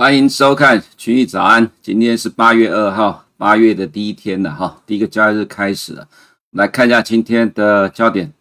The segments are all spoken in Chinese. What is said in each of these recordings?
欢迎收看群益早安。今天是八月二号，八月的第一天了哈，第一个交易日开始了。来看一下今天的焦点。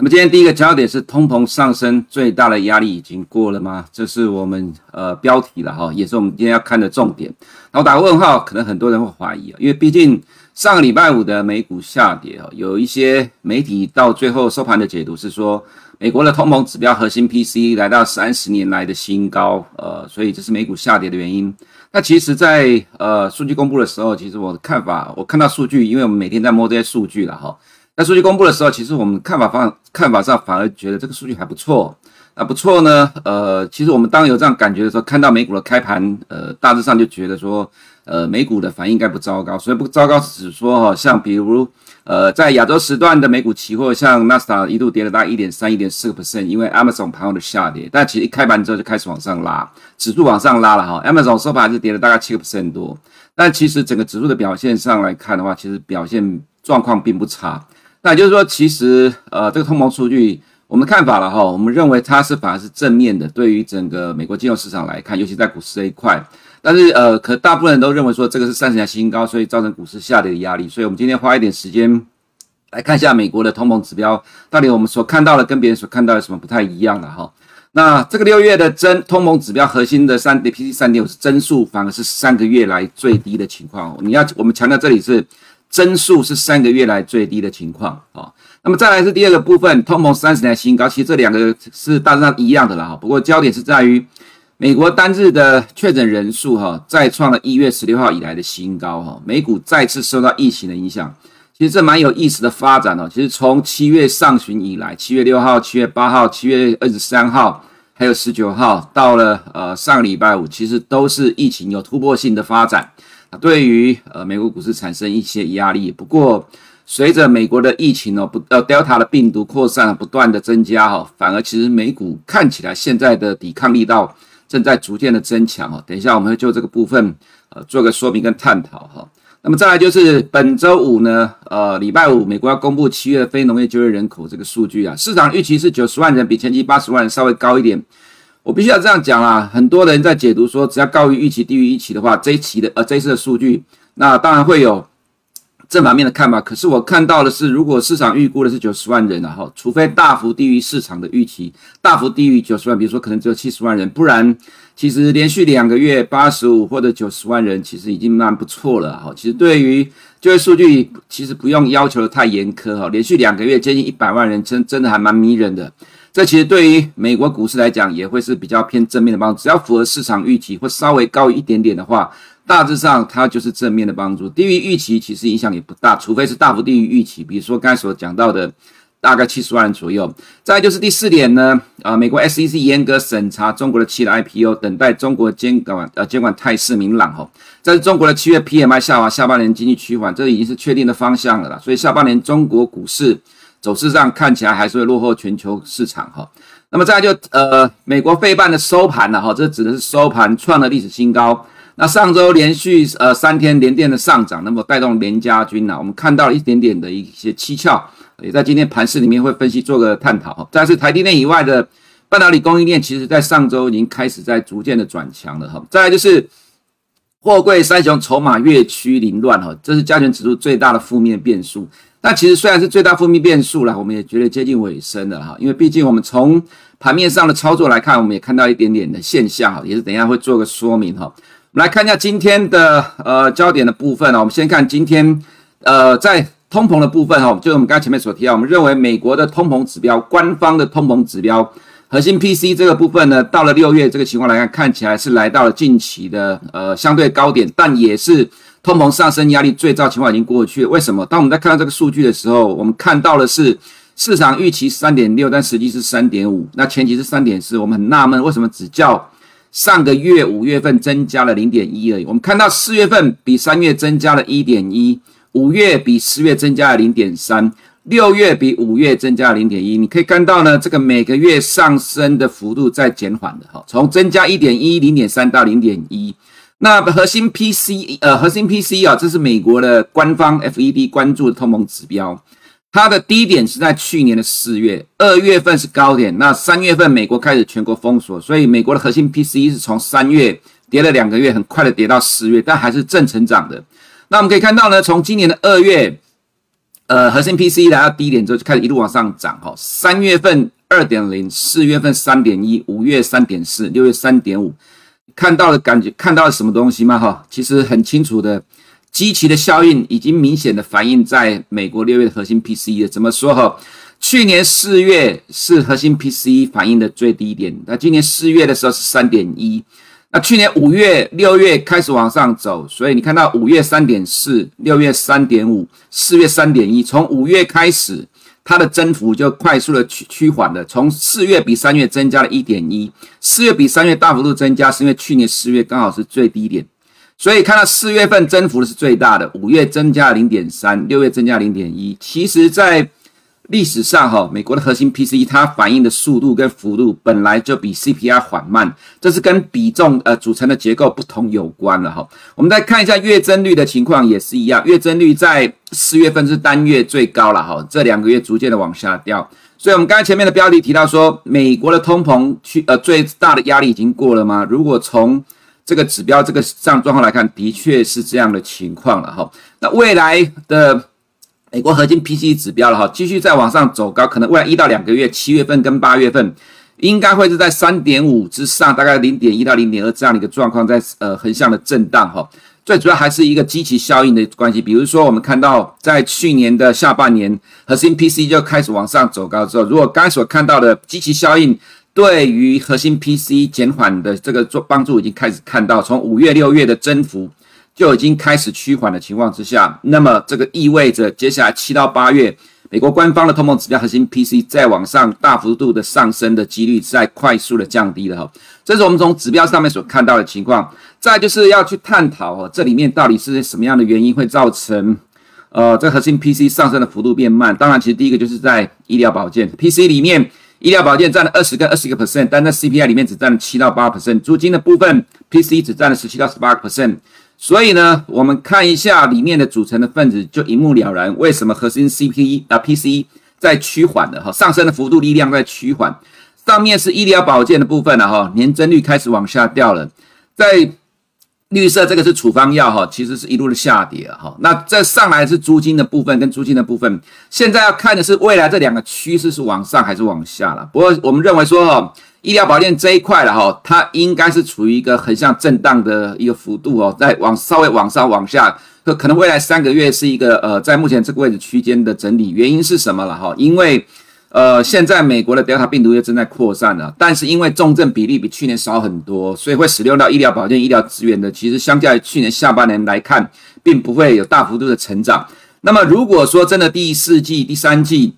那么今天第一个焦点是通膨上升最大的压力已经过了吗？这是我们呃标题了哈，也是我们今天要看的重点。那我打个问号，可能很多人会怀疑啊，因为毕竟上个礼拜五的美股下跌啊，有一些媒体到最后收盘的解读是说。美国的通膨指标核心 P C 来到三十年来的新高，呃，所以这是美股下跌的原因。那其实在，在呃数据公布的时候，其实我的看法，我看到数据，因为我们每天在摸这些数据了哈。那数据公布的时候，其实我们看法方看法上反而觉得这个数据还不错。那不错呢，呃，其实我们当有这样感觉的时候，看到美股的开盘，呃，大致上就觉得说，呃，美股的反应应该不糟糕。所以不糟糕是说哈，像比如。呃，在亚洲时段的美股期货，像纳斯达一度跌了大概一点三、一点四个 percent，因为 Amazon 盘后的下跌。但其实一开盘之后就开始往上拉，指数往上拉了哈。Amazon 收盘还是跌了大概七个 percent 多，但其实整个指数的表现上来看的话，其实表现状况并不差。那也就是说，其实呃，这个通膨数据我们的看法了哈，我们认为它是反而是正面的，对于整个美国金融市场来看，尤其在股市这一块。但是呃，可大部分人都认为说这个是三十年新高，所以造成股市下跌的压力。所以我们今天花一点时间来看一下美国的通膨指标，到底我们所看到的跟别人所看到的什么不太一样的哈。那这个六月的增通膨指标核心的三 PCE 三点五是增速，反而是三个月来最低的情况。你要我们强调这里是增速是三个月来最低的情况啊。那么再来是第二个部分，通膨三十年新高，其实这两个是大致上一样的了哈。不过焦点是在于。美国单日的确诊人数哈，再创了一月十六号以来的新高哈，美股再次受到疫情的影响，其实这蛮有意思的发展哦。其实从七月上旬以来，七月六号、七月八号、七月二十三号，还有十九号，到了呃上个礼拜五，其实都是疫情有突破性的发展，对于呃美国股市产生一些压力。不过随着美国的疫情哦不呃 Delta 的病毒扩散不断的增加哈，反而其实美股看起来现在的抵抗力道。正在逐渐的增强哦，等一下我们会就这个部分呃做个说明跟探讨哈。那么再来就是本周五呢，呃礼拜五美国要公布七月非农业就业人口这个数据啊，市场预期是九十万人，比前期八十万人稍微高一点。我必须要这样讲啊，很多人在解读说，只要高于预期、低于预期的话，这一期的呃这一次的数据，那当然会有。正反面的看法，可是我看到的是，如果市场预估的是九十万人，然后除非大幅低于市场的预期，大幅低于九十万，比如说可能只有七十万人，不然其实连续两个月八十五或者九十万人，其实已经蛮不错了哈。其实对于就业数据，其实不用要求的太严苛哈，连续两个月接近一百万人，真真的还蛮迷人的。这其实对于美国股市来讲，也会是比较偏正面的帮助，只要符合市场预期或稍微高一点点的话。大致上，它就是正面的帮助。低于预期，其实影响也不大，除非是大幅低于预期。比如说刚才所讲到的，大概七十万人左右。再就是第四点呢，啊，美国 SEC 严格审查中国的七大 IPO，等待中国监管呃监管态势明朗哈。这是中国的七月 PMI 下滑，下半年经济趋缓，这已经是确定的方向了啦。所以下半年中国股市走势上看起来还是会落后全球市场哈。那么再来就呃，美国费半的收盘了哈，这指的是收盘创了历史新高。那上周连续呃三天连电的上涨，那么带动联家军呐、我们看到了一点点的一些蹊跷，也在今天盘势里面会分析做个探讨。但是台积电以外的半导体供应链，其实在上周已经开始在逐渐的转强了哈。再来就是货柜三雄筹码越趋凌乱哈，这是加权指数最大的负面变数。但其实虽然是最大负面变数了，我们也觉得接近尾声了哈，因为毕竟我们从盘面上的操作来看，我们也看到一点点的现象哈，也是等一下会做个说明哈。我们来看一下今天的呃焦点的部分啊，我们先看今天呃在通膨的部分哈，就是我们刚才前面所提到，我们认为美国的通膨指标，官方的通膨指标核心 P C 这个部分呢，到了六月这个情况来看，看起来是来到了近期的呃相对高点，但也是通膨上升压力最糟情况已经过去了。为什么？当我们在看到这个数据的时候，我们看到的是市场预期三点六，但实际是三点五，那前期是三点四，我们很纳闷为什么只叫。上个月五月份增加了零点一而已，我们看到四月份比三月增加了一点一，五月比十月增加了零点三，六月比五月增加了零点一。你可以看到呢，这个每个月上升的幅度在减缓的哈，从增加一点一、零点三到零点一。那核心 P C 呃，核心 P C 啊，这是美国的官方 FED 关注的通膨指标。它的低点是在去年的四月，二月份是高点。那三月份美国开始全国封锁，所以美国的核心 P C 是从三月跌了两个月，很快的跌到四月，但还是正成长的。那我们可以看到呢，从今年的二月，呃，核心 P C 来到低点之后，就开始一路往上涨哈。三月份二点零，四月份三点一，五月三点四，六月三点五，看到了感觉看到了什么东西吗？哈，其实很清楚的，基期的效应已经明显的反映在美国六月的核心 PCE 了。怎么说哈？去年四月是核心 P C 反映的最低点，那今年四月的时候是三点一。那去年五月、六月开始往上走，所以你看到五月三点四，六月三点五，四月三点一。从五月开始，它的增幅就快速的趋趋缓了。从四月比三月增加了一点一，四月比三月大幅度增加，是因为去年四月刚好是最低点，所以看到四月份增幅的是最大的，五月增加零点三，六月增加零点一。其实，在历史上，哈，美国的核心 PCE 它反应的速度跟幅度本来就比 CPI 缓慢，这是跟比重呃组成的结构不同有关了哈。我们再看一下月增率的情况也是一样，月增率在四月份是单月最高了哈，这两个月逐渐的往下掉。所以，我们刚才前面的标题提到说，美国的通膨去呃最大的压力已经过了吗？如果从这个指标这个上状况来看，的确是这样的情况了哈。那未来的。美国核心 P C 指标了哈，继续再往上走高，可能未来一到两个月，七月份跟八月份，应该会是在三点五之上，大概零点一到零点二这样的一个状况，在呃横向的震荡哈。最主要还是一个积极效应的关系，比如说我们看到在去年的下半年，核心 P C 就开始往上走高之后，如果刚才所看到的积极效应对于核心 P C 减缓的这个做帮助已经开始看到，从五月六月的增幅。就已经开始趋缓的情况之下，那么这个意味着接下来七到八月，美国官方的通膨指标核心 P C 再往上大幅度的上升的几率在快速的降低了哈。这是我们从指标上面所看到的情况。再就是要去探讨哦，这里面到底是什么样的原因会造成呃这核心 P C 上升的幅度变慢？当然，其实第一个就是在医疗保健 P C 里面，医疗保健占了二十跟二十个 percent，但在 CPI 里面只占了七到八 percent，租金的部分 P C 只占了十七到十八个 percent。所以呢，我们看一下里面的组成的分子，就一目了然。为什么核心 CP 啊 PCE 在趋缓的哈，上升的幅度力量在趋缓。上面是医疗保健的部分了哈，年增率开始往下掉了。在绿色这个是处方药哈，其实是一路的下跌哈。那这上来是租金的部分跟租金的部分，现在要看的是未来这两个趋势是往上还是往下了。不过我们认为说哈。医疗保健这一块了哈，它应该是处于一个横向震荡的一个幅度哦，在往稍微往上往下，可可能未来三个月是一个呃，在目前这个位置区间的整理。原因是什么了哈？因为呃，现在美国的 Delta 病毒又正在扩散了，但是因为重症比例比去年少很多，所以会使用到医疗保健医疗资源的，其实相较于去年下半年来看，并不会有大幅度的成长。那么如果说真的第四季、第三季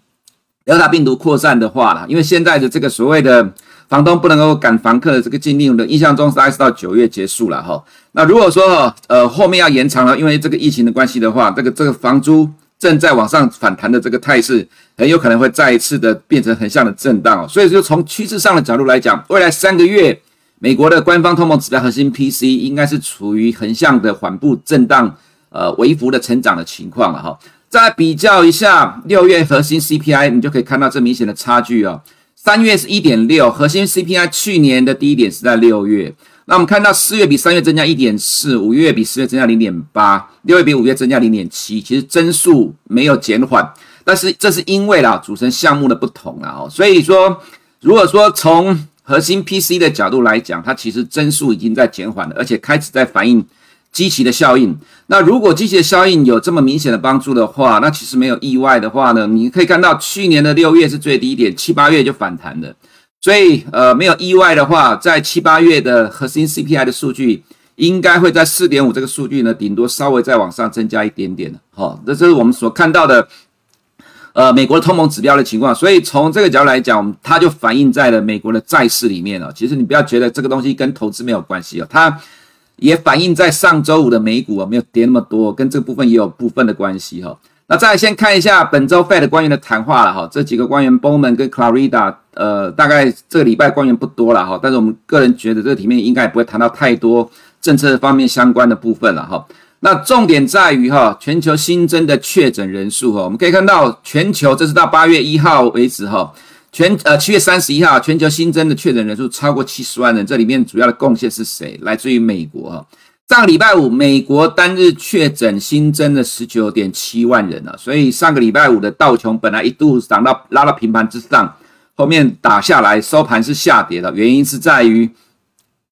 Delta 病毒扩散的话了，因为现在的这个所谓的房东不能够赶房客的这个禁令的印象中，大概是到九月结束了哈。那如果说呃后面要延长了，因为这个疫情的关系的话，这个这个房租正在往上反弹的这个态势，很有可能会再一次的变成横向的震荡。所以就从趋势上的角度来讲，未来三个月美国的官方通膨指标核心 P C 应该是处于横向的缓步震荡，呃微幅的成长的情况了哈。再比较一下六月核心 CPI，你就可以看到这明显的差距哦。三月是一点六，核心 CPI 去年的低点是在六月。那我们看到四月比三月增加一点四，五月比四月增加零点八，六月比五月增加零点七。其实增速没有减缓，但是这是因为啦组成项目的不同啦哦。所以说，如果说从核心 PC 的角度来讲，它其实增速已经在减缓了，而且开始在反映。积极的效应，那如果积极的效应有这么明显的帮助的话，那其实没有意外的话呢，你可以看到去年的六月是最低点，七八月就反弹了，所以呃没有意外的话，在七八月的核心 CPI 的数据应该会在四点五这个数据呢，顶多稍微再往上增加一点点的，好，这是我们所看到的，呃美国的通膨指标的情况，所以从这个角度来讲，它就反映在了美国的债市里面了。其实你不要觉得这个东西跟投资没有关系哦，它。也反映在上周五的美股啊，没有跌那么多，跟这部分也有部分的关系哈。那再来先看一下本周 Fed 官员的谈话了哈，这几个官员 Bowman 跟 Clarida，呃，大概这个礼拜官员不多了哈，但是我们个人觉得这里面应该也不会谈到太多政策方面相关的部分了哈。那重点在于哈，全球新增的确诊人数哈，我们可以看到全球这是到八月一号为止哈。全呃七月三十一号，全球新增的确诊人数超过七十万人，这里面主要的贡献是谁？来自于美国。上个礼拜五，美国单日确诊新增了十九点七万人啊，所以上个礼拜五的道琼本来一度涨到拉到平盘之上，后面打下来收盘是下跌的，原因是在于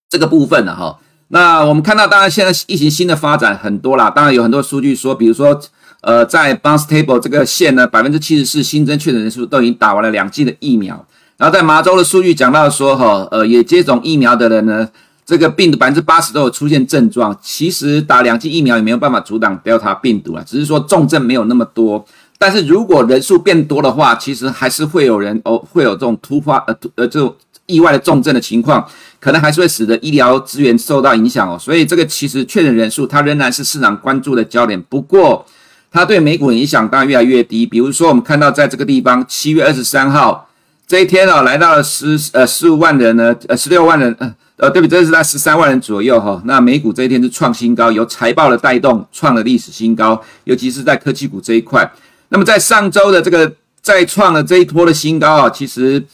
这个部分了哈。那我们看到，当然现在疫情新的发展很多啦，当然有很多数据说，比如说。呃，在 Barnstable 这个县呢，百分之七十四新增确诊人数都已经打完了两剂的疫苗。然后在麻州的数据讲到说，哈，呃，也接种疫苗的人呢，这个病毒百分之八十都有出现症状。其实打两剂疫苗也没有办法阻挡 Delta 病毒啊，只是说重症没有那么多。但是如果人数变多的话，其实还是会有人哦，会有这种突发呃呃这种意外的重症的情况，可能还是会使得医疗资源受到影响哦。所以这个其实确诊人数它仍然是市场关注的焦点。不过，它对美股影响当然越来越低。比如说，我们看到在这个地方，七月二十三号这一天啊，来到了十呃十五万人呢，呃十六万人，呃呃，对不对？这是在十三万人左右哈。那美股这一天是创新高，由财报的带动创了历史新高，尤其是在科技股这一块。那么在上周的这个再创了这一波的新高啊，其实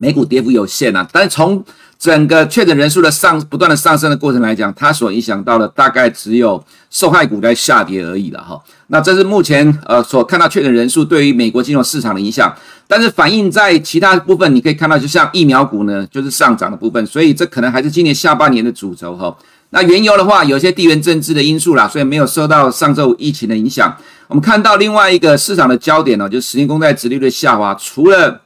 美股跌幅有限啊，但是从整个确诊人数的上不断的上升的过程来讲，它所影响到的大概只有受害股在下跌而已了哈。那这是目前呃所看到确诊人数对于美国金融市场的影响，但是反映在其他部分，你可以看到，就像疫苗股呢，就是上涨的部分，所以这可能还是今年下半年的主轴哈。那原油的话，有些地缘政治的因素啦，所以没有受到上周五疫情的影响。我们看到另外一个市场的焦点呢，就是十年公债殖利率的下滑，除了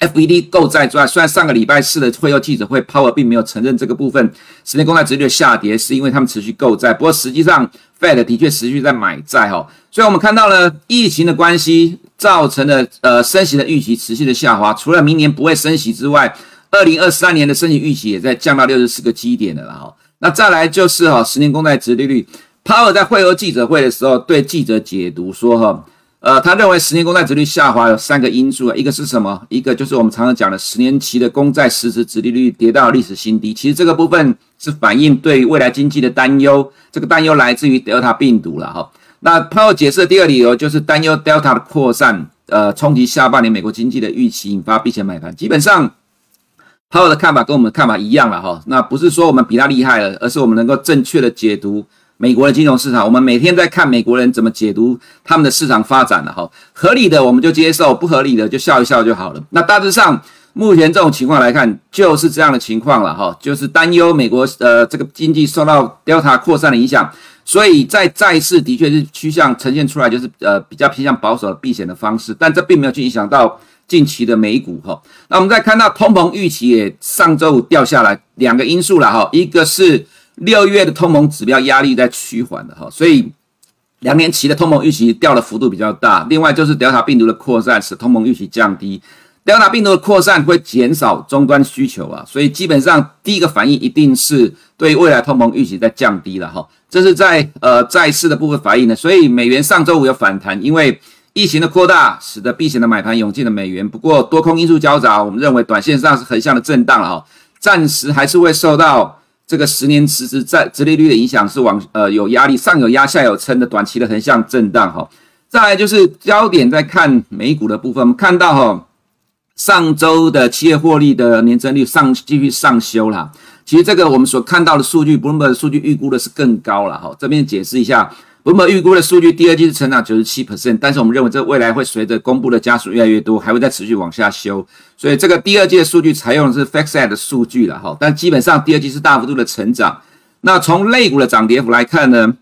FED 购债之外，虽然上个礼拜四的会后记者会，Powell 并没有承认这个部分十年公债殖利率下跌是因为他们持续购债，不过实际上 Fed 的确持续在买债哈，所以我们看到了疫情的关系造成了呃升息的预期持续的下滑，除了明年不会升息之外，二零二三年的升息预期也在降到六十四个基点的了哈。那再来就是哈十年公债殖利率，Powell 在会后记者会的时候对记者解读说哈。呃，他认为十年公债殖率下滑有三个因素啊，一个是什么？一个就是我们常常讲的十年期的公债实质殖利率跌到历史新低。其实这个部分是反映对未来经济的担忧，这个担忧来自于 Delta 病毒了哈。那 Powell 解释的第二理由就是担忧 Delta 的扩散，呃，冲击下半年美国经济的预期，引发避险买盘。基本上，Powell 的看法跟我们的看法一样了哈。那不是说我们比他厉害了，而是我们能够正确的解读。美国的金融市场，我们每天在看美国人怎么解读他们的市场发展了哈，合理的我们就接受，不合理的就笑一笑就好了。那大致上目前这种情况来看，就是这样的情况了哈，就是担忧美国呃这个经济受到 Delta 扩散的影响，所以在债市的确是趋向呈现出来就是呃比较偏向保守的避险的方式，但这并没有去影响到近期的美股哈。那我们再看到通膨预期也上周五掉下来，两个因素了哈，一个是。六月的通膨指标压力在趋缓的哈，所以两年期的通膨预期掉的幅度比较大。另外就是德尔塔病毒的扩散使通膨预期降低，德尔塔病毒的扩散会减少终端需求啊，所以基本上第一个反应一定是对未来通膨预期在降低了哈。这是在呃债市的部分反应呢，所以美元上周五有反弹，因为疫情的扩大使得避险的买盘涌进了美元。不过多空因素交杂，我们认为短线上是横向的震荡了哈，暂时还是会受到。这个十年实质债殖利率的影响是往呃有压力，上有压下有撑的短期的横向震荡哈。再来就是焦点在看美股的部分，我们看到哈上周的企业获利的年增率上继续上修了。其实这个我们所看到的数据，Bloomberg 的数据预估的是更高了哈。这边解释一下。我们预估的数据，第二季是成长九十七 percent，但是我们认为这未来会随着公布的家数越来越多，还会再持续往下修，所以这个第二季的数据采用的是 FactSet 的数据了哈，但基本上第二季是大幅度的成长。那从类股的涨跌幅来看呢，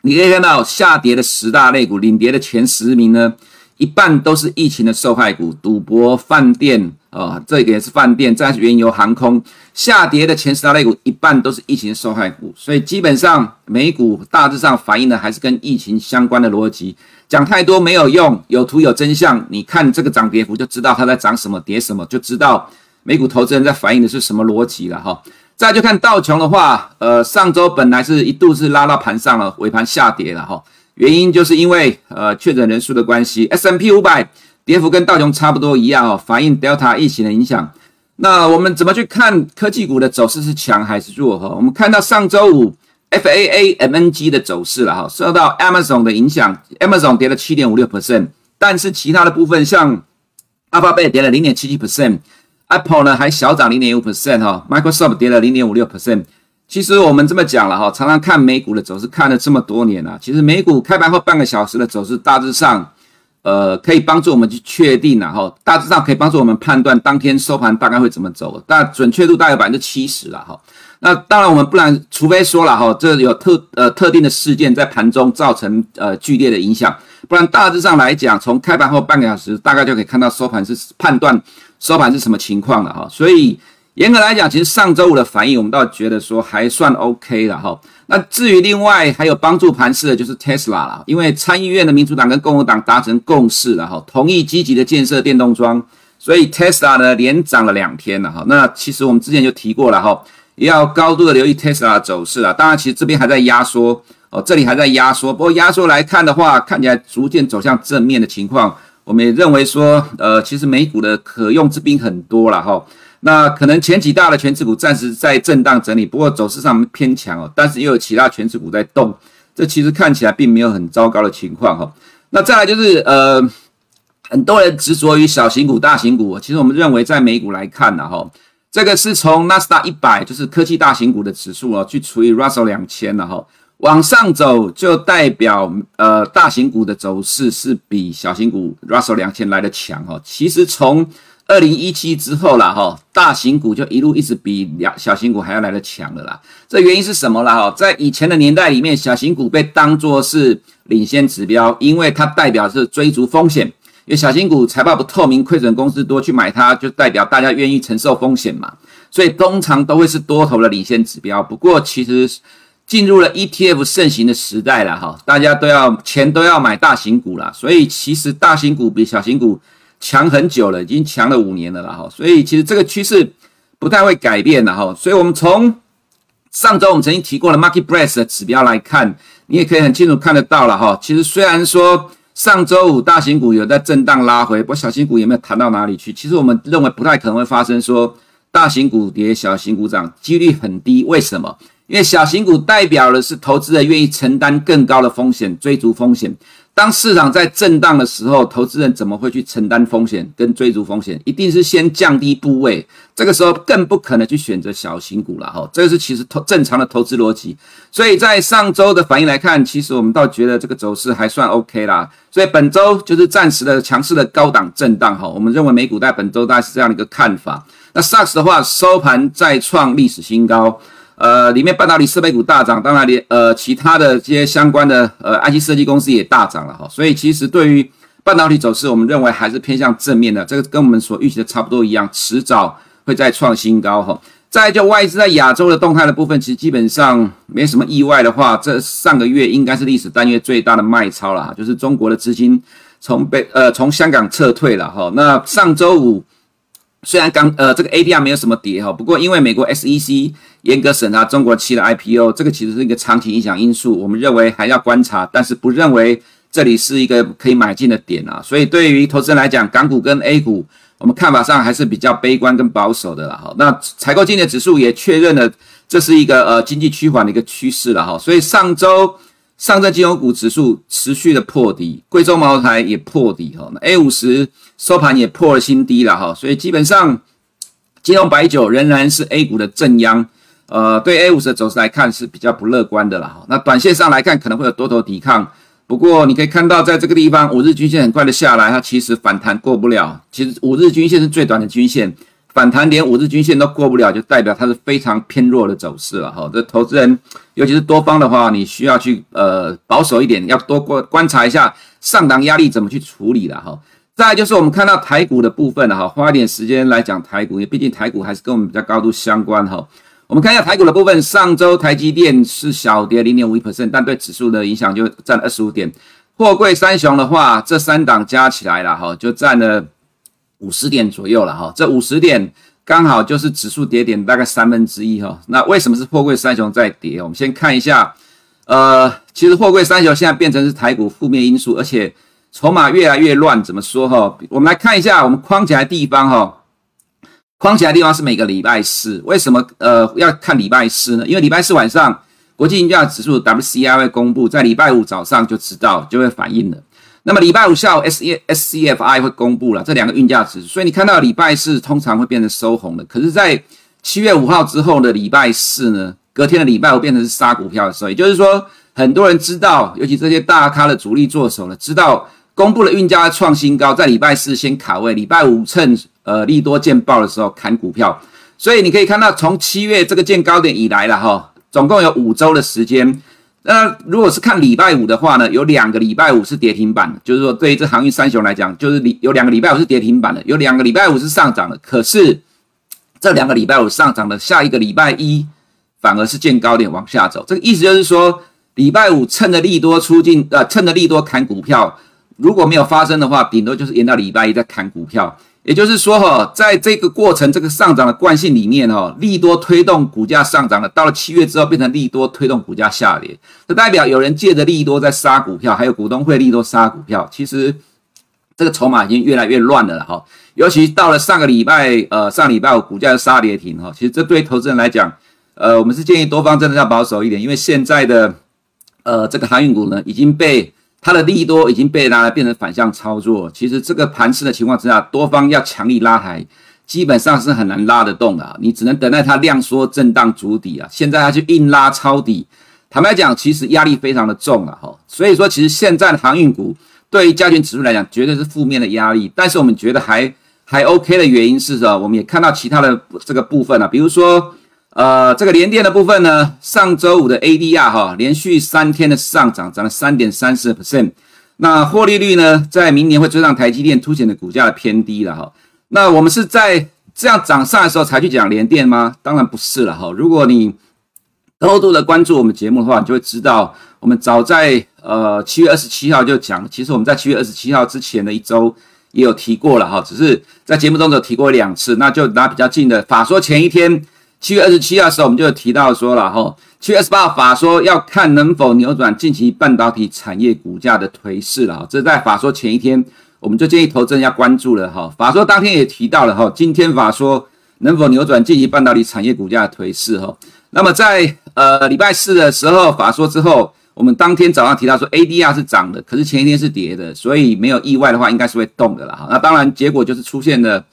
你可以看到下跌的十大类股，领跌的前十名呢，一半都是疫情的受害股，赌博、饭店。啊、哦，这个也是饭店，再是原油、航空下跌的前十大类股，一半都是疫情受害股，所以基本上美股大致上反映的还是跟疫情相关的逻辑。讲太多没有用，有图有真相，你看这个涨跌幅就知道它在涨什么，跌什么，就知道美股投资人在反映的是什么逻辑了哈。再就看道琼的话，呃，上周本来是一度是拉到盘上了，尾盘下跌了哈，原因就是因为呃确诊人数的关系，S&P 500。跌幅跟道琼差不多一样哦，反映 Delta 疫情的影响。那我们怎么去看科技股的走势是强还是弱哈？我们看到上周五 FAAMNG 的走势了哈，受到 Amazon 的影响，Amazon 跌了七点五六 percent，但是其他的部分像 Alphabet 跌了零点七七 percent，Apple 呢还小涨零点五 percent 哈，Microsoft 跌了零点五六 percent。其实我们这么讲了哈，常常看美股的走势，看了这么多年了，其实美股开盘后半个小时的走势，大致上，呃，可以帮助我们去确定了哈，大致上可以帮助我们判断当天收盘大概会怎么走，但准确度大概百分之七十了哈。那当然我们不然，除非说了哈，这有特呃特定的事件在盘中造成呃剧烈的影响，不然大致上来讲，从开盘后半个小时大概就可以看到收盘是判断收盘是什么情况了哈，所以。严格来讲，其实上周五的反应，我们倒觉得说还算 OK 了哈。那至于另外还有帮助盘势的，就是 Tesla 了，因为参议院的民主党跟共和党达成共识了哈，同意积极的建设电动桩，所以 Tesla 呢连涨了两天了哈。那其实我们之前就提过了哈，要高度的留意 Tesla 的走势啊。当然，其实这边还在压缩哦，这里还在压缩，不过压缩来看的话，看起来逐渐走向正面的情况。我们也认为说，呃，其实美股的可用之兵很多了哈。那可能前几大的权值股暂时在震荡整理，不过走势上偏强哦，但是又有其他权值股在动，这其实看起来并没有很糟糕的情况哈。那再来就是呃，很多人执着于小型股、大型股，其实我们认为在美股来看呢哈，这个是从纳斯达一百就是科技大型股的指数哦，去除以 Russell 两千了哈，往上走就代表呃大型股的走势是比小型股 Russell 两千来的强哈。其实从二零一七之后啦，哈，大型股就一路一直比两小型股还要来得强了啦。这原因是什么啦？哈，在以前的年代里面，小型股被当作是领先指标，因为它代表是追逐风险。因为小型股财报不透明，亏损公司多，去买它就代表大家愿意承受风险嘛。所以通常都会是多头的领先指标。不过其实进入了 ETF 盛行的时代了，哈，大家都要钱都要买大型股了，所以其实大型股比小型股。强很久了，已经强了五年了啦哈，所以其实这个趋势不太会改变了哈。所以我们从上周我们曾经提过的 Marketplace 的指标来看，你也可以很清楚看得到了哈。其实虽然说上周五大型股有在震荡拉回，不过小型股有没有弹到哪里去？其实我们认为不太可能会发生说大型股跌，小型股涨，几率很低。为什么？因为小型股代表的是投资者愿意承担更高的风险，追逐风险。当市场在震荡的时候，投资人怎么会去承担风险跟追逐风险？一定是先降低部位，这个时候更不可能去选择小型股了哈。这个是其实投正常的投资逻辑。所以在上周的反应来看，其实我们倒觉得这个走势还算 OK 啦。所以本周就是暂时的强势的高档震荡哈。我们认为美股在本周大概是这样的一个看法。那 SARS 的话，收盘再创历史新高。呃，里面半导体设备股大涨，当然连呃其他的这些相关的呃 IC 设计公司也大涨了哈，所以其实对于半导体走势，我们认为还是偏向正面的，这个跟我们所预期的差不多一样，迟早会再创新高哈。再就外资在亚洲的动态的部分，其实基本上没什么意外的话，这上个月应该是历史单月最大的卖超了，就是中国的资金从北呃从香港撤退了哈。那上周五。虽然刚呃这个 ADR 没有什么跌哈，不过因为美国 SEC 严格审查中国企业的 IPO，这个其实是一个长期影响因素，我们认为还要观察，但是不认为这里是一个可以买进的点啊。所以对于投资人来讲，港股跟 A 股，我们看法上还是比较悲观跟保守的了哈。那采购经理指数也确认了，这是一个呃经济趋缓的一个趋势了哈。所以上周。上证金融股指数持续的破底，贵州茅台也破底哈，那 A 五十收盘也破了新低了哈，所以基本上金融白酒仍然是 A 股的正央，呃，对 A 五十的走势来看是比较不乐观的了哈。那短线上来看可能会有多头抵抗，不过你可以看到在这个地方五日均线很快的下来，它其实反弹过不了，其实五日均线是最短的均线。反弹连五日均线都过不了，就代表它是非常偏弱的走势了哈。这投资人，尤其是多方的话，你需要去呃保守一点，要多观观察一下上档压力怎么去处理了哈。再就是我们看到台股的部分了哈，花一点时间来讲台股，因为毕竟台股还是跟我们比较高度相关哈。我们看一下台股的部分，上周台积电是小跌零点五一 percent，但对指数的影响就占二十五点。货柜三雄的话，这三档加起来了哈，就占了。五十点左右了哈，这五十点刚好就是指数跌点大概三分之一哈。那为什么是货柜三雄在跌？我们先看一下，呃，其实货柜三雄现在变成是台股负面因素，而且筹码越来越乱。怎么说哈？我们来看一下，我们框起来地方哈，框起来地方是每个礼拜四。为什么呃要看礼拜四呢？因为礼拜四晚上国际金价指数 WCI 会公布，在礼拜五早上就知道就会反映了。那么礼拜五下午 S E S C F I 会公布了这两个运价指，所以你看到礼拜四通常会变成收红的。可是，在七月五号之后的礼拜四呢，隔天的礼拜五变成是杀股票的时候，也就是说，很多人知道，尤其这些大咖的主力做手呢，知道公布了运价创新高，在礼拜四先卡位，礼拜五趁呃利多见报的时候砍股票。所以你可以看到，从七月这个见高点以来了哈，总共有五周的时间。那如果是看礼拜五的话呢，有两个礼拜五是跌停板的，就是说对于这航运三雄来讲，就是有两个礼拜五是跌停板的，有两个礼拜五是上涨的。可是这两个礼拜五上涨的，下一个礼拜一反而是见高点往下走。这个意思就是说，礼拜五趁着利多出尽，呃，趁着利多砍股票，如果没有发生的话，顶多就是延到礼拜一再砍股票。也就是说，哈，在这个过程，这个上涨的惯性里面，哈，利多推动股价上涨了。到了七月之后，变成利多推动股价下跌，这代表有人借着利多在杀股票，还有股东会利多杀股票。其实这个筹码已经越来越乱了，哈。尤其到了上个礼拜，呃，上礼拜五股价杀跌停，哈。其实这对投资人来讲，呃，我们是建议多方真的要保守一点，因为现在的，呃，这个航运股呢已经被。它的利多已经被拿来变成反向操作，其实这个盘势的情况之下，多方要强力拉抬，基本上是很难拉得动的，你只能等待它量缩震荡筑底啊。现在它去硬拉抄底，坦白讲，其实压力非常的重啊，哈。所以说，其实现在的航运股对于加权指数来讲，绝对是负面的压力。但是我们觉得还还 OK 的原因是说，我们也看到其他的这个部分啊，比如说。呃，这个联电的部分呢，上周五的 ADR 哈，连续三天的上涨，涨了三点三四 percent。那获利率呢，在明年会追上台积电，凸显的股价的偏低了哈。那我们是在这样涨上的时候才去讲联电吗？当然不是了哈。如果你高度的关注我们节目的话，你就会知道，我们早在呃七月二十七号就讲，其实我们在七月二十七号之前的一周也有提过了哈，只是在节目中只有提过两次，那就拿比较近的法说前一天。七月二十七号的时候，我们就提到说了哈，七月二十八号法说要看能否扭转近期半导体产业股价的颓势了哈，这在法说前一天，我们就建议投资人要关注了哈。法说当天也提到了哈，今天法说能否扭转近期半导体产业股价的颓势哈。那么在呃礼拜四的时候法说之后，我们当天早上提到说 ADR 是涨的，可是前一天是跌的，所以没有意外的话，应该是会动的了哈。那当然结果就是出现了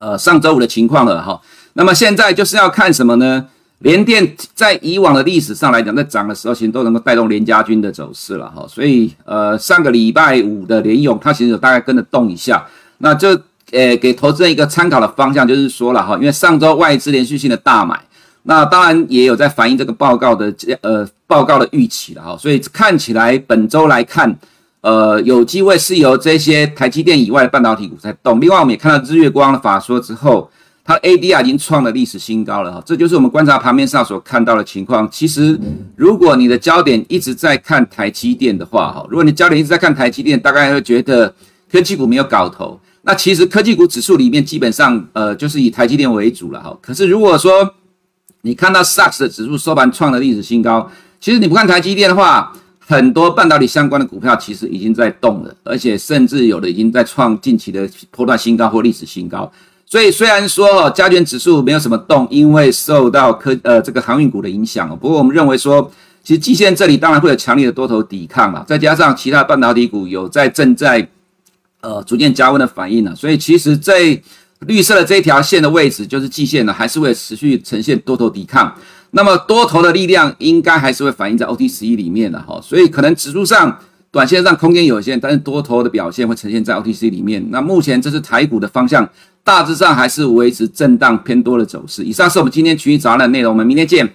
呃上周五的情况了哈。那么现在就是要看什么呢？联电在以往的历史上来讲，在涨的时候，其实都能够带动联家军的走势了哈。所以，呃，上个礼拜五的联咏，它其实有大概跟着动一下，那就呃给投资人一个参考的方向，就是说了哈，因为上周外资连续性的大买，那当然也有在反映这个报告的呃报告的预期了哈。所以看起来本周来看，呃，有机会是由这些台积电以外的半导体股在动。另外，我们也看到日月光的法说之后。它 ADR 已经创了历史新高了哈，这就是我们观察盘面上所看到的情况。其实，如果你的焦点一直在看台积电的话哈，如果你焦点一直在看台积电，大概会觉得科技股没有搞头。那其实科技股指数里面基本上呃就是以台积电为主了哈。可是如果说你看到 SAX 的指数收盘创了历史新高，其实你不看台积电的话，很多半导体相关的股票其实已经在动了，而且甚至有的已经在创近期的波段新高或历史新高。所以虽然说加权指数没有什么动，因为受到科呃这个航运股的影响，不过我们认为说，其实季线这里当然会有强烈的多头抵抗嘛，再加上其他半导体股有在正在呃逐渐加温的反应呢，所以其实在绿色的这条线的位置就是季线呢，还是会持续呈现多头抵抗。那么多头的力量应该还是会反映在 OTC 里面的哈，所以可能指数上短线上空间有限，但是多头的表现会呈现在 OTC 里面。那目前这是台股的方向。大致上还是维持震荡偏多的走势。以上是我们今天群益早安的内容，我们明天见。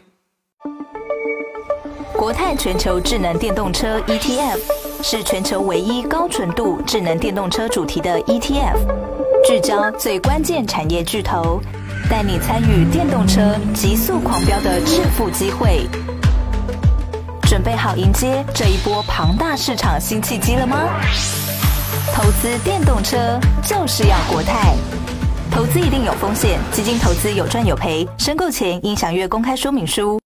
国泰全球智能电动车 ETF 是全球唯一高纯度智能电动车主题的 ETF，聚焦最关键产业巨头，带你参与电动车急速狂飙的致富机会。准备好迎接这一波庞大市场新契机了吗？投资电动车就是要国泰。投资一定有风险，基金投资有赚有赔，申购前应详阅公开说明书。